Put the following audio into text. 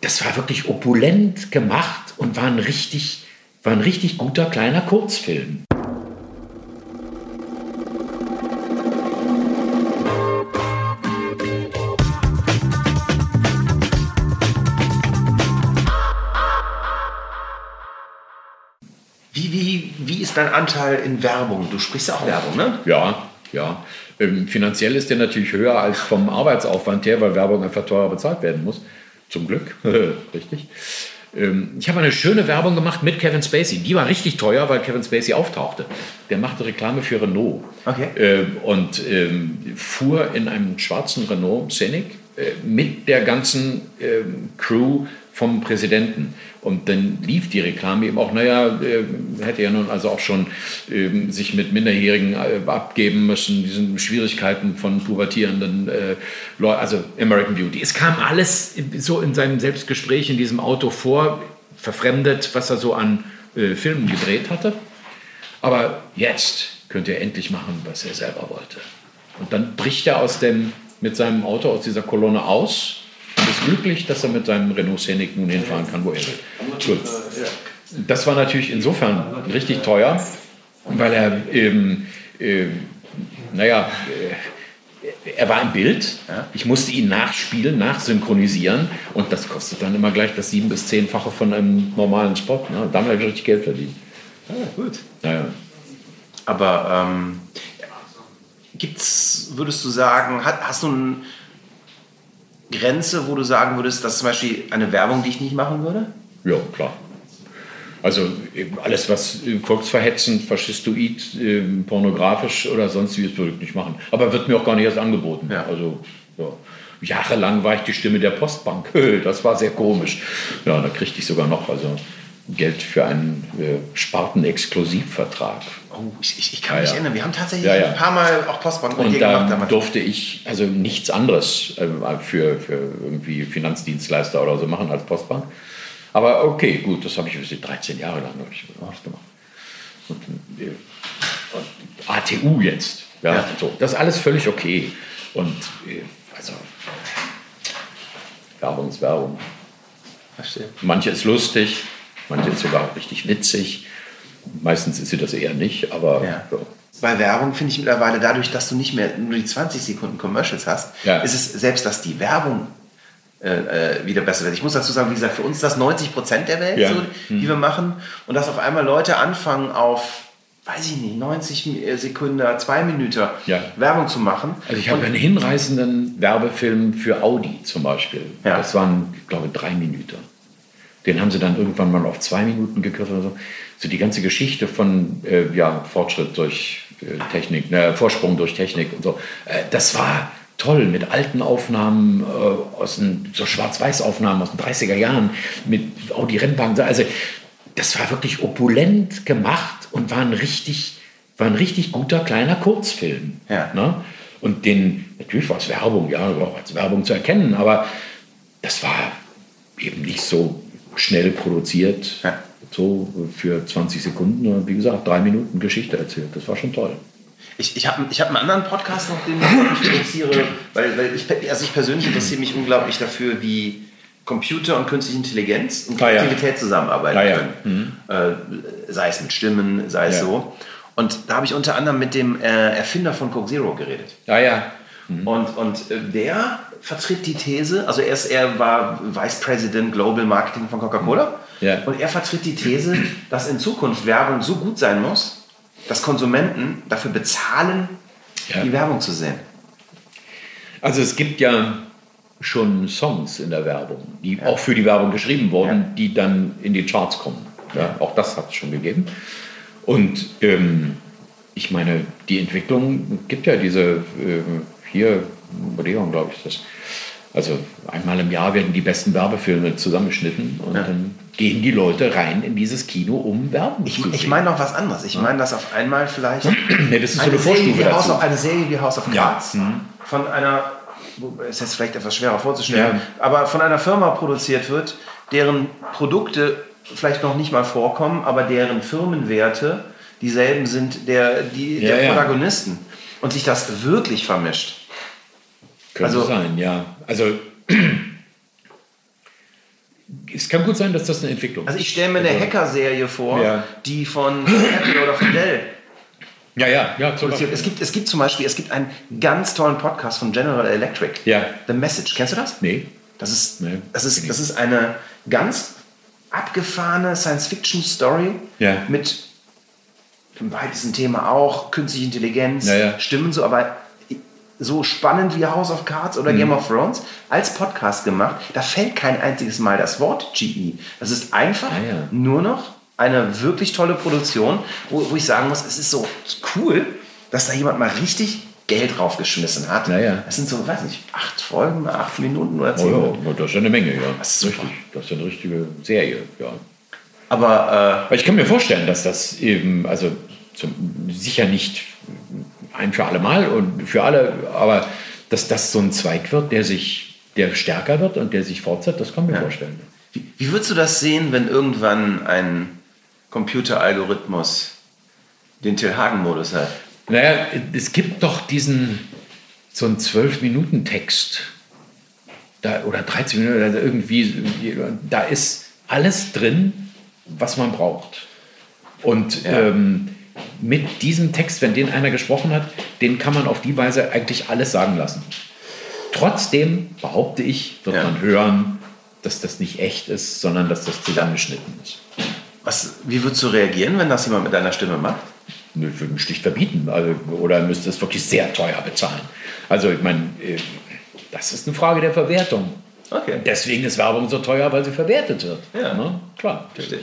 das war wirklich opulent gemacht und war ein richtig, war ein richtig guter kleiner Kurzfilm. Wie, wie, wie ist dein Anteil in Werbung? Du sprichst ja auch Werbung, ne? Ja, ja. Ähm, finanziell ist der natürlich höher als vom Arbeitsaufwand her, weil Werbung einfach teurer bezahlt werden muss. Zum Glück, richtig. Ähm, ich habe eine schöne Werbung gemacht mit Kevin Spacey. Die war richtig teuer, weil Kevin Spacey auftauchte. Der machte Reklame für Renault Okay. ähm, und ähm, fuhr in einem schwarzen Renault Scenic äh, mit der ganzen ähm, Crew vom Präsidenten. Und dann lief die Reklame eben auch, naja, äh, hätte ja nun also auch schon ähm, sich mit Minderjährigen äh, abgeben müssen, diesen Schwierigkeiten von pubertierenden äh, Leuten, also American Beauty. Es kam alles so in seinem Selbstgespräch in diesem Auto vor, verfremdet, was er so an äh, Filmen gedreht hatte. Aber jetzt könnte er endlich machen, was er selber wollte. Und dann bricht er aus dem, mit seinem Auto aus dieser Kolonne aus glücklich, dass er mit seinem Renault Scenic nun hinfahren kann, wo er will. Gut. Das war natürlich insofern richtig teuer, weil er eben, äh, naja, äh, er war im Bild. Ich musste ihn nachspielen, nachsynchronisieren und das kostet dann immer gleich das sieben- bis zehnfache von einem normalen Spot. Ne? Damit habe ich richtig Geld verdient. Ah, gut. Naja. Aber ähm, gibt's, würdest du sagen, hat, hast du eine Grenze, wo du sagen würdest, das ist zum Beispiel eine Werbung, die ich nicht machen würde? Ja, klar. Also alles, was äh, volksverhetzend, faschistoid, ähm, pornografisch oder sonstiges würde ich nicht machen. Aber wird mir auch gar nicht erst angeboten. Ja. Also ja. jahrelang war ich die Stimme der Postbank. Das war sehr komisch. Ja, da kriegte ich sogar noch also Geld für einen äh, Sparten-Exklusivvertrag. Oh, ich, ich, ich kann Ja, mich ja. erinnern. Wir haben tatsächlich Ja, ein paar Mal auch Postbank Und gemacht da damals. durfte ich also nichts anderes äh, für, für irgendwie Finanzdienstleister oder so machen als Postbank. Aber okay, gut, das habe ich weiß nicht, 13 Jahre lang ich das gemacht. Und, äh, und ATU jetzt. Ja. So, das ist alles völlig okay. Und äh, also Werbung ist Werbung. Verstehe. Manche ist lustig, manche ist sogar richtig witzig. Meistens ist sie das eher nicht, aber Ja. so. Bei Werbung finde ich mittlerweile dadurch, dass du nicht mehr nur die 20 Sekunden Commercials hast, Ja. ist es selbst, dass die Werbung äh, äh, wieder besser wird. Ich muss dazu sagen, wie gesagt, für uns ist das 90 Prozent der Welt, Ja. so, die wir machen. Und dass auf einmal Leute anfangen auf, weiß ich nicht, 90 Sekunden, zwei Minuten Ja. Werbung zu machen. Also ich habe einen hinreißenden Werbefilm für Audi zum Beispiel. Ja. Das waren, ich glaube, drei Minuten. Den haben sie dann irgendwann mal auf zwei Minuten gekürzt oder so. So die ganze Geschichte von äh, ja, Fortschritt durch äh, Technik, ne, Vorsprung durch Technik und so. Äh, das war toll mit alten Aufnahmen äh, aus den so Schwarz-Weiß-Aufnahmen aus den 30er Jahren mit Audi Rennwagen. Also das war wirklich opulent gemacht und war ein richtig, war ein richtig guter kleiner Kurzfilm. Ja. Ne? Und den, natürlich war es Werbung, ja, war auch als Werbung zu erkennen, aber das war eben nicht so schnell produziert, Ja. so für 20 Sekunden, sondern wie gesagt, drei Minuten Geschichte erzählt. Das war schon toll. Ich, ich habe ich hab einen anderen Podcast noch, den ich produziere, weil, weil ich, also ich persönlich interessiere mich unglaublich dafür, wie Computer und künstliche Intelligenz und Ah, ja. Kreativität zusammenarbeiten Ah, ja. können. Äh, sei es mit Stimmen, sei es so. Und da habe ich unter anderem mit dem äh, Erfinder von Coke Zero geredet. Ja, ja. Und, und äh, der vertritt die These, also er, ist, er war Vice President Global Marketing von Coca-Cola. Ja. Und er vertritt die These, dass in Zukunft Werbung so gut sein muss, dass Konsumenten dafür bezahlen, Ja. die Werbung zu sehen. Also es gibt ja schon Songs in der Werbung, die auch für die Werbung geschrieben wurden, Ja. die dann in die Charts kommen. Ja, auch das hat es schon gegeben. Und ähm, ich meine, die Entwicklung gibt ja diese, ähm, hier, Odeon glaube ich das. Also einmal im Jahr werden die besten Werbefilme zusammengeschnitten und Ja. dann gehen die Leute rein in dieses Kino, um Werbung Ich, zu ich sehen. meine noch was anderes. Ich meine, dass auf einmal vielleicht nee, das ist so eine eine, Serie Vorstufe wie House dazu. of, eine Serie wie House of Ja. Cards von einer, ist jetzt vielleicht etwas schwerer vorzustellen, Ja. aber von einer Firma produziert wird, deren Produkte vielleicht noch nicht mal vorkommen, aber deren Firmenwerte dieselben sind der, die, Ja, der ja. Protagonisten. Und sich das wirklich vermischt. Könnte Also- sein, ja. Also es kann gut sein, dass das eine Entwicklung Also ich stelle mir eine Hacker-Serie vor, Ja. die von Apple oder von Dell Ja, ja, ja. Es gibt, es gibt zum Beispiel, es gibt einen ganz tollen Podcast von General Electric. Ja. The Message. Kennst du das? Nee. Das ist, Nee, das ist, das ist eine ganz abgefahrene Science-Fiction-Story Ja. mit im weitesten Thema auch künstliche Intelligenz, Ja, ja. Stimmen so, aber so spannend wie House of Cards oder Mhm. Game of Thrones als Podcast gemacht. Da fällt kein einziges Mal das Wort GE. Das ist einfach Ah, ja. nur noch eine wirklich tolle Produktion, wo, wo ich sagen muss, es ist so cool, dass da jemand mal richtig Geld draufgeschmissen hat. Ja, ja. Das sind so, weiß nicht, acht Folgen, acht Minuten oder Oh, zehn Minuten. ja, das ist ja eine Menge, ja. Das ist richtig. Das ist eine richtige Serie, ja. Aber Aber ich kann mir vorstellen, dass das eben, also zum, sicher nicht ein für alle Mal und für alle, aber dass das so ein Zweig wird, der sich, der stärker wird und der sich fortsetzt, das kann ich mir vorstellen. wie, wie würdest du das sehen, wenn irgendwann ein Computeralgorithmus den Till Hagen-Modus hat? Naja, es gibt doch diesen, so einen 12-Minuten-Text. Da, oder 13 Minuten, also irgendwie, da ist alles drin, was man braucht. Und Ja. ähm, mit diesem Text, wenn den einer gesprochen hat, den kann man auf die Weise eigentlich alles sagen lassen. Trotzdem behaupte ich, wird Ja. man hören, dass das nicht echt ist, sondern dass das zusammengeschnitten ist. Was, wie würdest du reagieren, wenn das jemand mit deiner Stimme macht? Nö, Ich würde ihn schlicht verbieten. Also, oder müsste es wirklich sehr teuer bezahlen. Also ich meine, äh, das ist eine Frage der Verwertung. Okay. Deswegen ist Werbung so teuer, weil sie verwertet wird. Ja. Ne? Klar. Richtig.